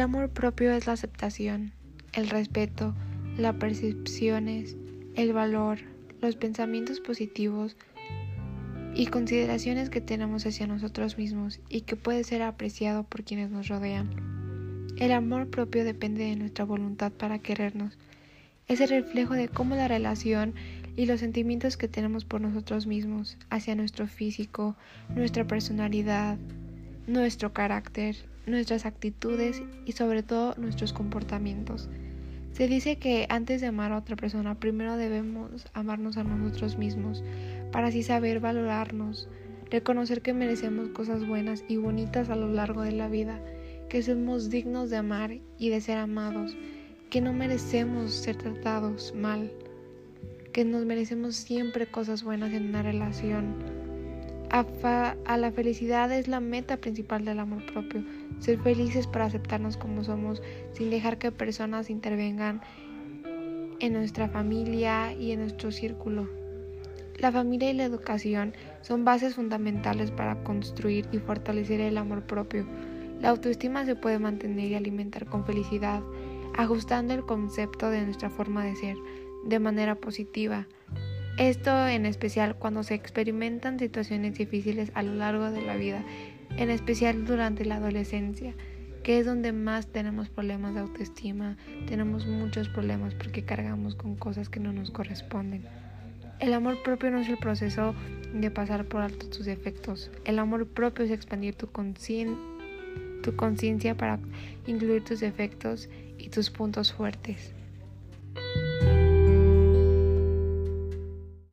amor propio es la aceptación, el respeto, las percepciones, el valor, los pensamientos positivos y consideraciones que tenemos hacia nosotros mismos y que puede ser apreciado por quienes nos rodean. El amor propio depende de nuestra voluntad para querernos. Es el reflejo de cómo la relación y los sentimientos que tenemos por nosotros mismos, hacia nuestro físico, nuestra personalidad, nuestro carácter, nuestras actitudes y sobre todo nuestros comportamientos. Se dice que antes de amar a otra persona, primero debemos amarnos a nosotros mismos, para así saber valorarnos, reconocer que merecemos cosas buenas y bonitas a lo largo de la vida, que somos dignos de amar y de ser amados, que no merecemos ser tratados mal, que nos merecemos siempre cosas buenas en una relación. A, la felicidad es la meta principal del amor propio, ser felices para aceptarnos como somos, sin dejar que personas intervengan en nuestra familia y en nuestro círculo. La familia y la educación son bases fundamentales para construir y fortalecer el amor propio. La autoestima se puede mantener y alimentar con felicidad, ajustando el concepto de nuestra forma de ser, de manera positiva. Esto en especial cuando se experimentan situaciones difíciles a lo largo de la vida, en especial durante la adolescencia, que es donde más tenemos problemas de autoestima, tenemos muchos problemas porque cargamos con cosas que no nos corresponden. El amor propio no es el proceso de pasar por alto tus defectos. El amor propio es expandir tu conciencia para incluir tus defectos y tus puntos fuertes.